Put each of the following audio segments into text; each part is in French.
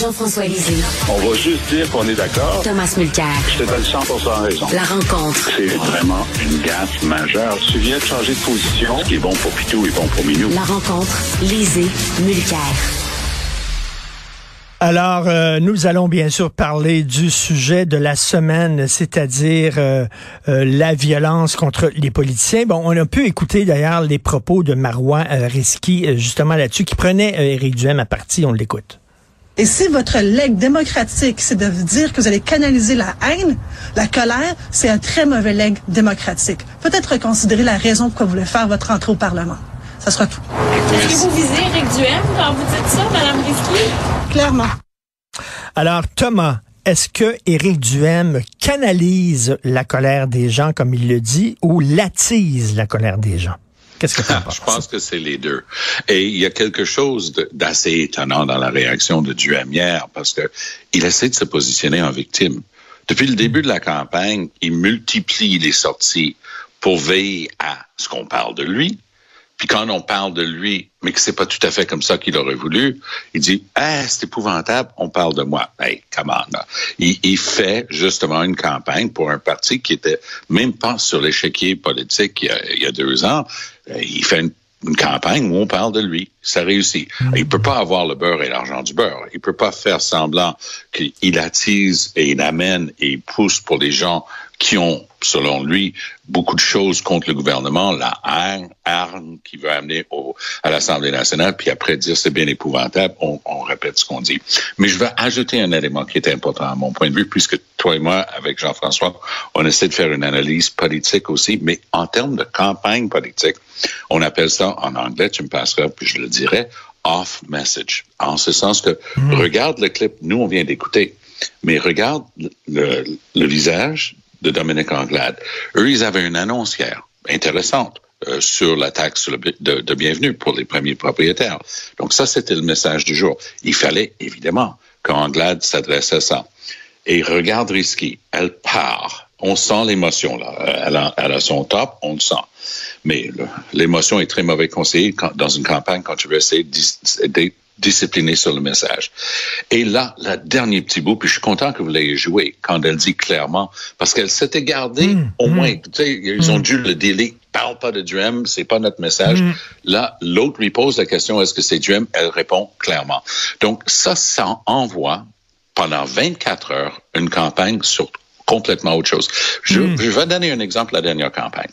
Jean-François Lisée. On va juste dire qu'on est d'accord. Thomas Mulcair. Je te donne 100 raison. La rencontre. C'est vraiment une gaffe majeure. Tu viens de changer de position. Ce qui est bon pour Pitou est bon pour Minou. La rencontre. Lisée. Mulcair. Alors, euh, nous allons bien sûr parler du sujet de la semaine, c'est-à-dire euh, euh, la violence contre les politiciens. Bon, on a pu écouter d'ailleurs les propos de Marois Risky justement là-dessus, qui prenait Éric Duhem à partie. On l'écoute. Et si votre legs démocratique, c'est de dire que vous allez canaliser la haine, la colère, c'est un très mauvais legs démocratique. Peut-être reconsidérer la raison pourquoi vous voulez faire votre entrée au Parlement. Ça sera tout. Est-ce que vous visez Éric Duhem quand vous dites ça, Mme Risky? Clairement. Alors, Thomas, est-ce que Éric Duhem canalise la colère des gens, comme il le dit, ou l'attise la colère des gens? Qu'est-ce que tu penses? Je pense que c'est les deux. Et il y a quelque chose d'assez étonnant dans la réaction de Duhem hier, parce que il essaie de se positionner en victime. Depuis le début de la campagne, il multiplie les sorties pour veiller à ce qu'on parle de lui, puis quand on parle de lui, mais que c'est pas tout à fait comme ça qu'il aurait voulu, il dit ah c'est épouvantable, on parle de moi. Hey, come on. Il, il, fait justement une campagne pour un parti qui était même pas sur l'échiquier politique il y, a, il y a deux ans. Il fait une une campagne où on parle de lui. Ça réussit. Il peut pas avoir le beurre et l'argent du beurre. Il peut pas faire semblant qu'il attise et il amène et il pousse pour les gens qui ont, selon lui, beaucoup de choses contre le gouvernement, la haine, arme qui veut amener au, à l'Assemblée nationale, puis après dire c'est bien épouvantable, on, on répète ce qu'on dit. Mais je vais ajouter un élément qui est important à mon point de vue, puisque toi et moi, avec Jean-François, on essaie de faire une analyse politique aussi, mais en termes de campagne politique, on appelle ça en anglais, tu me passeras, puis je le dirais, off message. En ce sens que, mmh. regarde le clip, nous on vient d'écouter, mais regarde le, le visage de Dominique Anglade. Eux, ils avaient une annonce hier intéressante euh, sur la taxe de, bienvenue pour les premiers propriétaires. Donc ça, c'était le message du jour. Il fallait évidemment qu'Anglade s'adresse à ça. Et regarde Risky, elle part. On sent l'émotion là. Elle a, elle son top, on le sent. Mais l'émotion est très mauvais conseillée quand, dans une campagne quand tu veux essayer d'être disciplinée sur le message. Et là, le dernier petit bout, puis je suis content que vous l'ayez joué quand elle dit clairement, parce qu'elle s'était gardée mmh, au mmh. moins, tu sais, ils ont mmh. dû le délai. Parle pas de Duhem, c'est pas notre message. Là, l'autre lui pose la question, est-ce que c'est Duhem? Elle répond clairement. Donc, ça, ça envoie pendant 24 heures une campagne sur complètement autre chose. Je, je vais donner un exemple de la dernière campagne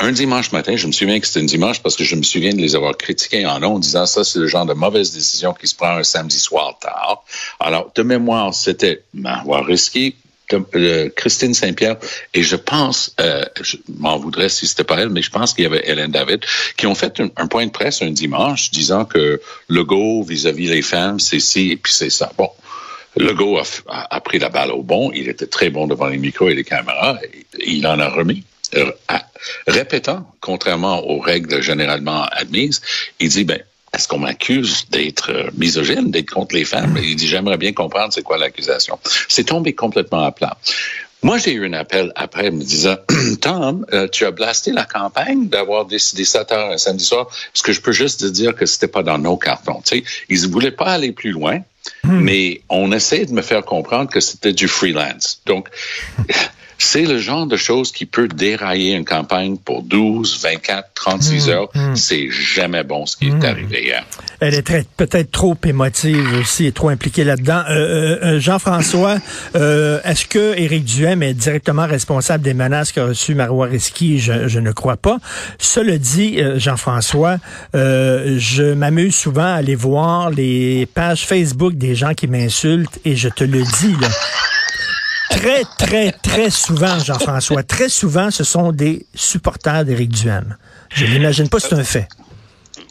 un dimanche matin, je me souviens que c'était un dimanche parce que je me souviens de les avoir critiqués en long en disant ça, c'est le genre de mauvaise décision qui se prend un samedi soir tard. Alors, de mémoire, c'était m'avoir risqué euh, Christine Saint-Pierre et je pense, euh, je m'en voudrais si c'était pas elle, mais je pense qu'il y avait Hélène David qui ont fait un, point de presse un dimanche disant que le go vis-à-vis les femmes, c'est ci et puis c'est ça. Bon, Legault a, pris la balle au bon. Il était très bon devant les micros et les caméras. Il en a remis. Euh, répétant, contrairement aux règles généralement admises, il dit, ben, est-ce qu'on m'accuse d'être euh, misogyne, d'être contre les femmes? Il dit, j'aimerais bien comprendre c'est quoi l'accusation. C'est tombé complètement à plat. Moi, j'ai eu un appel après me disant, Tom, euh, tu as blasté la campagne d'avoir décidé ça tard un samedi soir. Est-ce que je peux juste te dire que c'était pas dans nos cartons? Tu sais, ils ne voulaient pas aller plus loin, hmm. mais on essaie de me faire comprendre que c'était du freelance. Donc, c'est le genre de choses qui peut dérailler une campagne pour 12, 24, 36 Mmh, heures. mmh. C'est jamais bon ce qui est arrivé hier. Elle est peut-être trop émotive aussi et trop impliquée là-dedans. Euh, euh, euh, Jean-François, euh, est-ce que Éric Duhem est directement responsable des menaces qu'a reçues Marois? Je, je ne crois pas. Cela dit, Jean-François, euh, je m'amuse souvent à aller voir les pages Facebook des gens qui m'insultent et je te le dis, là, très, très, très souvent, Jean-François, très souvent, ce sont des supporters d'Éric Duhem. Je n'imagine pas, c'est un fait.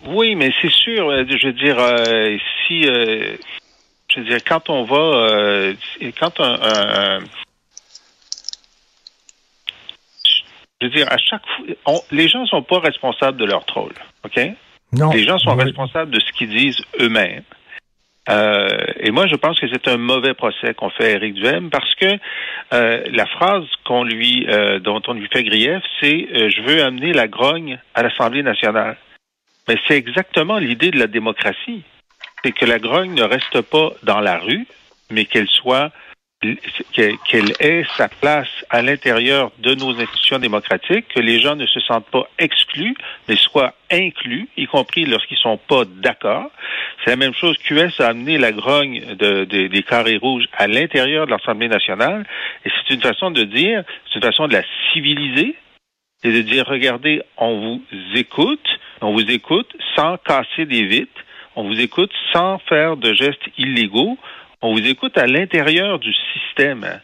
Oui, mais c'est sûr. euh, Je veux dire, euh, si, euh, je veux dire, quand on va, euh, quand un, un- un- je veux dire, à chaque fois, on- les gens sont pas responsables de leur troll, ok? Non. Les gens sont Oui. responsables de ce qu'ils disent eux-mêmes. Euh, et moi, je pense que c'est un mauvais procès qu'on fait à Éric Duhem parce que euh, la phrase qu'on lui, euh, dont on lui fait grief, c'est euh, je veux amener la grogne à l'Assemblée nationale. Mais c'est exactement l'idée de la démocratie. C'est que la grogne ne reste pas dans la rue, mais qu'elle soit qu'elle ait sa place à l'intérieur de nos institutions démocratiques, que les gens ne se sentent pas exclus, mais soient inclus, y compris lorsqu'ils sont pas d'accord. C'est la même chose. QS a amené la grogne de- de- des carrés rouges à l'intérieur de l'Assemblée nationale, et c'est une façon de dire, c'est une façon de la civiliser, et de dire, regardez, on vous écoute, on vous écoute sans casser des vitres, on vous écoute sans faire de gestes illégaux, on vous écoute à l'intérieur du système.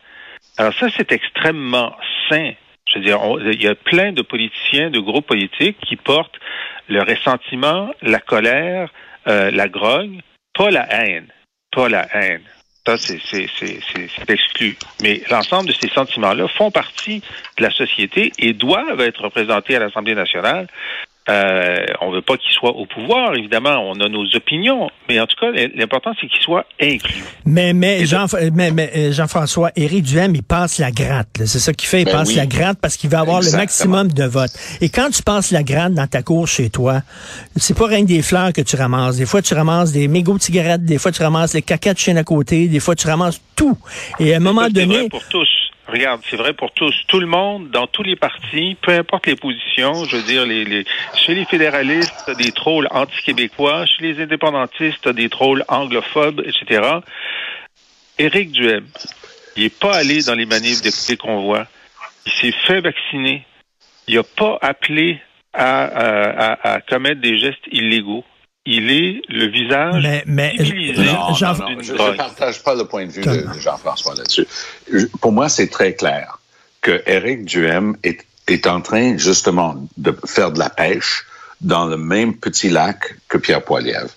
Alors ça, c'est extrêmement sain. Je veux dire, il y a plein de politiciens, de groupes politiques qui portent le ressentiment, la colère, euh, la grogne, pas la haine. Pas la haine. Ça, c'est, c'est exclu. Mais l'ensemble de ces sentiments-là font partie de la société et doivent être représentés à l'Assemblée nationale. Euh, on veut pas qu'ils soient au pouvoir, évidemment. On a nos opinions. Mais en tout cas, l'important, c'est qu'ils soient inclus. Mais, mais, Jean, mais, mais, euh, Jean-François, Éric Duhem, il passe la gratte. là. C'est ça qu'il fait. Il Ben passe oui. la gratte parce qu'il veut avoir Exactement. le maximum de votes. Et quand tu passes la gratte dans ta cour chez toi, c'est pas rien que des fleurs que tu ramasses. Des fois, tu ramasses des mégots de cigarettes. Des fois, tu ramasses les caca de chien à côté. Des fois, tu ramasses tout. Et à un moment donné, pour tous. Regarde, c'est vrai pour tous. Tout le monde, dans tous les partis, peu importe les positions, je veux dire, les, les, chez les fédéralistes, des trolls anti-québécois, chez les indépendantistes, des trolls anglophobes, etc. Éric Duhem, il est pas allé dans les manifs des, des convois. Il s'est fait vacciner. Il n'a pas appelé à- à- à commettre des gestes illégaux. Il est le visage mais, mais, civilisé Non, Jean- non, non, d'une je ne partage pas le point de vue de, Jean-François là-dessus. Pour moi, c'est très clair que Éric Duhem est, est en train justement de faire de la pêche dans le même petit lac que Pierre Poilievre.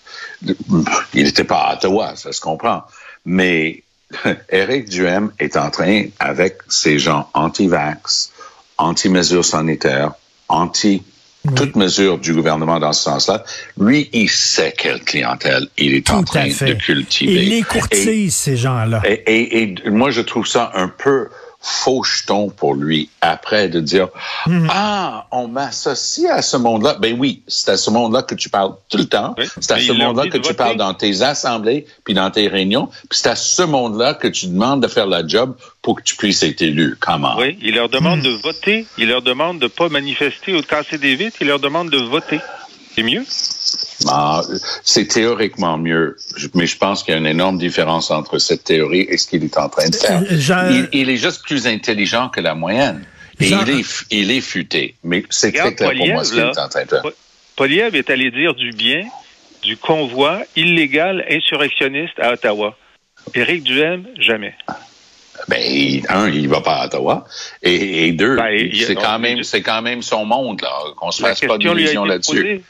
Il n'était pas à Ottawa, ça se comprend. Mais Éric Duhem est en train, avec ces gens anti-vax, anti-mesures sanitaires, anti toute mesure du gouvernement dans ce sens-là, lui, il sait quelle clientèle il est en tout train de cultiver. Il les courtise, ces gens-là. Et, et- et moi, je trouve ça un peu faucheton pour lui après de dire Hmm. ah on m'associe à ce monde-là ben oui c'est à ce monde-là que tu parles tout le temps Oui. c'est à Mais ce monde-là que tu voter. parles dans tes assemblées puis dans tes réunions puis c'est à ce monde-là que tu demandes de faire la job pour que tu puisses être élu comment Oui, il leur demande de voter. Il leur demande de pas manifester ou de casser des vitres. Il leur demande de voter. C'est mieux? Ah, c'est théoriquement mieux, mais je pense qu'il y a une énorme différence entre cette théorie et ce qu'il est en train de faire. Euh, Jean- Il, il est juste plus intelligent que la moyenne. Et Jean- il, est, il est futé. Mais c'est très clair pour moi ce qu'il est en train de faire. Po- Poliev est allé dire du bien du convoi illégal insurrectionniste à Ottawa. Éric Duhem, jamais. Ben, il- un, il va pas à Ottawa. Et, et deux, Ben, c'est quand même, c'est quand même son monde, là. Qu'on se fasse pas été là-dessus.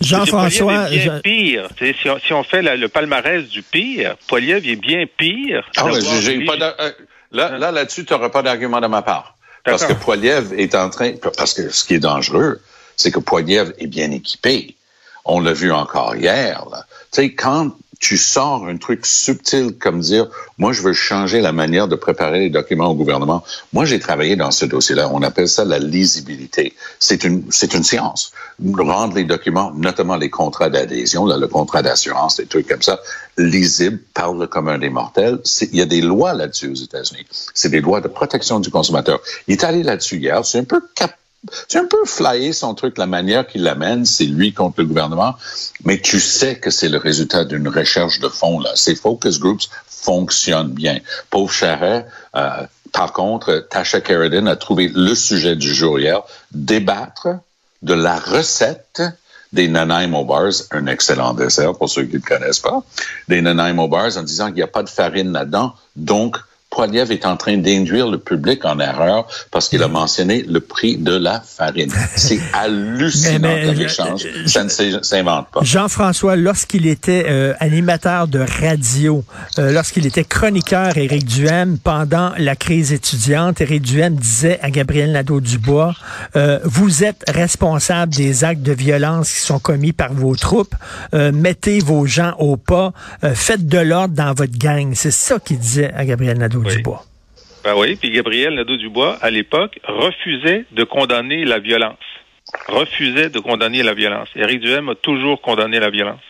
Jean-François, est bien pire. Si on, si on fait la- le palmarès du pire, Poliev est bien pire. Ah, j'ai pas euh, là, là, là-dessus, tu n'auras pas d'argument de ma part. Parce que. Poiliev est en train, parce que ce qui est dangereux, c'est que Poiliev est bien équipé. On l'a vu encore hier. Tu sais, quand tu sors un truc subtil comme dire, moi, je veux changer la manière de préparer les documents au gouvernement. Moi, j'ai travaillé dans ce dossier-là. On appelle ça la lisibilité. C'est une, c'est une science. Rendre les documents, notamment les contrats d'adhésion, le contrat d'assurance, des trucs comme ça, lisibles par le commun des mortels. Il y a des lois là-dessus aux États-Unis. C'est des lois de protection du consommateur. Il est allé là-dessus hier. C'est un peu cap c'est un peu flyé son truc, la manière qu'il l'amène, c'est lui contre le gouvernement, mais tu sais que c'est le résultat d'une recherche de fond. Là. Ces focus groups fonctionnent bien. Pauvre Charret, euh, par contre, Tasha Carradine a trouvé le sujet du jour hier, débattre de la recette des Nanaimo bars, un excellent dessert pour ceux qui ne connaissent pas, des Nanaimo bars en disant qu'il n'y a pas de farine là-dedans, donc Poiliev est en train d'induire le public en erreur parce qu'il a mentionné le prix de la farine. C'est hallucinant comme échange. Ça ne s'invente pas. Jean-François, lorsqu'il était euh, animateur de radio, euh, lorsqu'il était chroniqueur, Éric Duhem, pendant la crise étudiante, Éric Duhem disait à Gabriel Nadeau-Dubois, euh, vous êtes responsable des actes de violence qui sont commis par vos troupes, mettez vos gens au pas, faites de l'ordre dans votre gang. C'est ça qu'il disait à Gabriel Nadeau. Nadeau-Dubois. Ben oui, puis Gabriel Nadeau-Dubois, à l'époque, refusait de condamner la violence. Refusait de condamner la violence. Éric Duhem a toujours condamné la violence.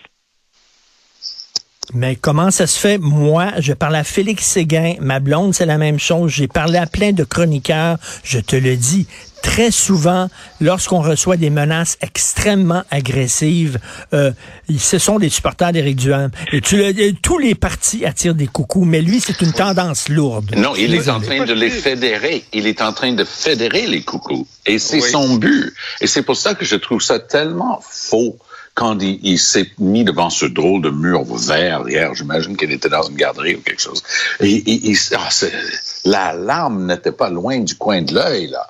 Mais comment ça se fait? Moi, je parle à Félix Séguin, ma blonde, c'est la même chose. J'ai parlé à plein de chroniqueurs, je te le dis très souvent, lorsqu'on reçoit des menaces extrêmement agressives, euh, ce sont des supporters d'Éric Duham. Et tu tous les partis attirent des coucous, mais lui, c'est une tendance lourde. Non, il est en train de les fédérer. Il est en train de fédérer les coucous. Et c'est son but. Et c'est pour ça que je trouve ça tellement faux quand il, s'est mis devant ce drôle de mur vert hier, j'imagine qu'il était dans une garderie ou quelque chose. Et, ah, la larme n'était pas loin du coin de l'œil, là.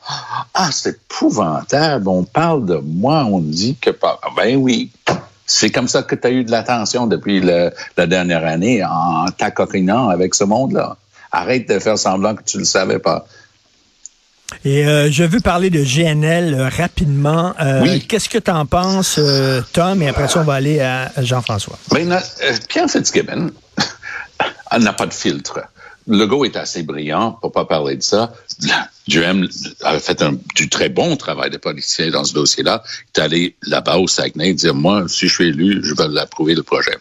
Ah, c'est épouvantable. On parle de moi, on dit que pas. Ah, ben oui. C'est comme ça que tu as eu de l'attention depuis la dernière année en t'acoquinant avec ce monde-là. Arrête de faire semblant que tu le savais pas. Et euh, je veux parler de GNL euh, rapidement. Euh, qu'est-ce que tu en penses, Tom? Et après ça, on va aller à Jean-François. Ben, Pierre Fitzgibbon n'a pas de filtre. Le go est assez brillant, pour pas parler de ça. Duhem a fait un, du très bon travail de politicien dans ce dossier-là. Il est allé là-bas au Saguenay dire, moi, si je suis élu, je vais l'approuver le projet.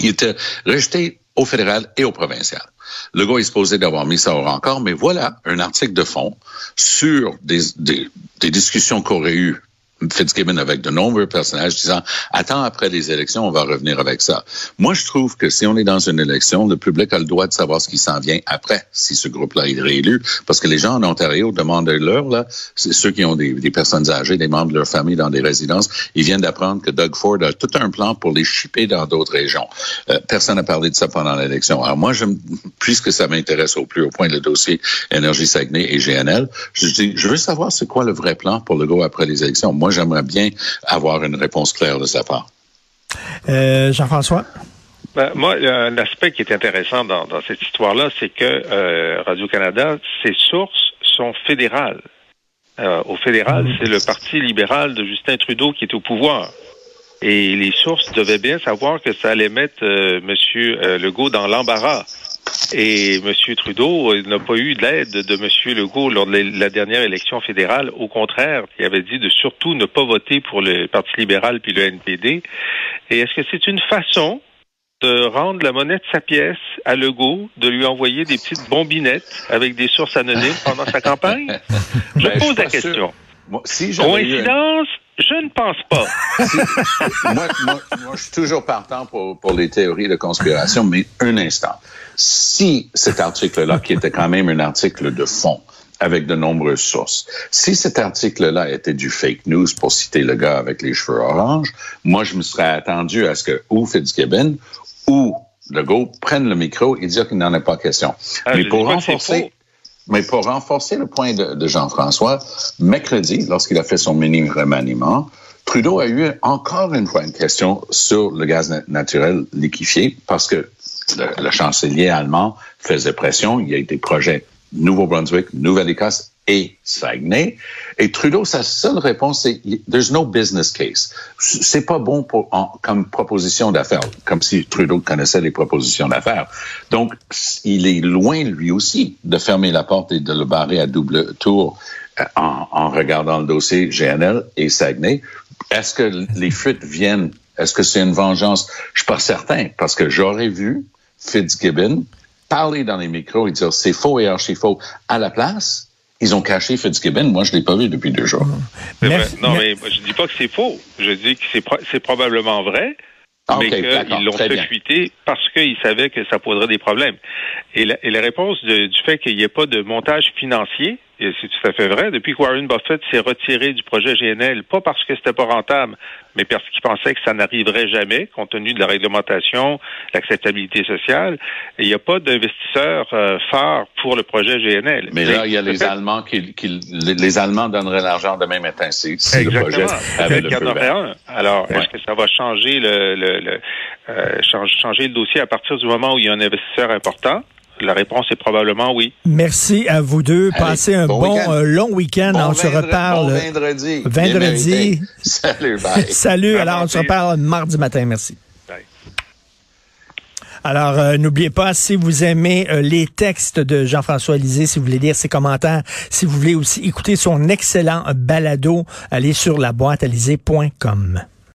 Il était rejeté au fédéral et au provincial. Le gars est supposé d'avoir mis ça au rencard, mais voilà un article de fond sur des discussions qu'aurait eu Fitzgibbon avec de nombreux personnages disant attends après les élections, on va revenir avec ça. Moi, je trouve que si on est dans une élection, le public a le droit de savoir ce qui s'en vient après, si ce groupe-là est réélu, parce que les gens en Ontario demandent l'heure là, ceux qui ont des, personnes âgées, des membres de leur famille dans des résidences, ils viennent d'apprendre que Doug Ford a tout un plan pour les shipper dans d'autres régions. Euh, personne n'a parlé de ça pendant l'élection. Alors moi, je, puisque ça m'intéresse au plus haut point le dossier Énergie Saguenay et GNL, je dis, je veux savoir c'est quoi le vrai plan pour le go après les élections. Moi, j'aimerais bien avoir une réponse claire de sa part. Euh, Jean-François? Ben, moi, un aspect qui est intéressant dans, cette histoire-là, c'est que euh, Radio-Canada, ses sources sont fédérales. Euh, au fédéral, mhm. c'est le Parti libéral de Justin Trudeau qui est au pouvoir. Et les sources devaient bien savoir que ça allait mettre M. Legault dans l'embarras. Et M. Trudeau n'a pas eu l'aide de M. Legault lors de la dernière élection fédérale. Au contraire, il avait dit de surtout ne pas voter pour le Parti libéral puis le NPD. Et est-ce que c'est une façon de rendre la monnaie de sa pièce à Legault, de lui envoyer des petites bombinettes avec des sources anonymes pendant sa campagne? Je ben, pose la question. Coïncidence? Je ne pense pas. moi, moi, je suis toujours partant pour, pour les théories de conspiration, mais un instant. Si cet article-là, qui était quand même un article de fond, avec de nombreuses sources. Si cet article-là était du fake news, pour citer le gars avec les cheveux orange, moi, je me serais attendu à ce que ou Fitzgibbon ou Legault prennent le micro et dire qu'il n'en est pas question. Ah, mais pour renforcer... Mais pour renforcer le point de, Jean-François, mercredi, lorsqu'il a fait son mini remaniement, Trudeau a eu encore une fois une question sur le gaz naturel liquéfié parce que le, chancelier allemand faisait pression. Il y a eu des projets Nouveau-Brunswick, Nouvelle-Écosse et Saguenay. Et Trudeau, sa seule réponse, c'est there's no business case. C'est pas bon pour, comme proposition d'affaires, comme si Trudeau connaissait les propositions d'affaires. Donc, il est loin, lui aussi, de fermer la porte et de le barrer à double tour euh, en, en regardant le dossier GNL et Saguenay. Est-ce que les fuites viennent? Est-ce que c'est une vengeance? Je suis pas certain, parce que j'aurais vu Fitzgibbon parler dans les micros et dire c'est faux et archi faux. À la place, ils ont caché Fitzgibbon. Moi, je l'ai pas vu depuis deux jours. Non, mais je dis pas que c'est faux. Je dis que c'est, c'est probablement vrai. Ah, mais qu'ils l'ont fait fuiter parce qu'ils savaient que ça poserait des problèmes. Et la, et la réponse du fait qu'il n'y ait pas de montage financier, c'est tout à fait vrai. Depuis que Warren Buffett s'est retiré du projet GNL, pas parce que c'était pas rentable, mais parce qu'il pensait que ça n'arriverait jamais, compte tenu de la réglementation, l'acceptabilité sociale, il n'y a pas d'investisseur euh, phare pour le projet GNL. Mais là, il y a les Allemands qui, qui, les Allemands donneraient l'argent demain matin si, si le projet avait le feu. Alors, est-ce que ça va changer le, le, le euh, changer le dossier à partir du moment où il y a un investisseur important? La réponse est probablement oui. Merci à vous deux. Passez un bon, euh, long week-end. on se reparle vendredi. Vendredi. Salut, bye. Salut. Alors, on se reparle mardi matin. Merci. Alors, euh, n'oubliez pas, si vous aimez euh, les textes de Jean-François Lisée, si vous voulez lire ses commentaires, si vous voulez aussi écouter son excellent balado, allez sur la boîte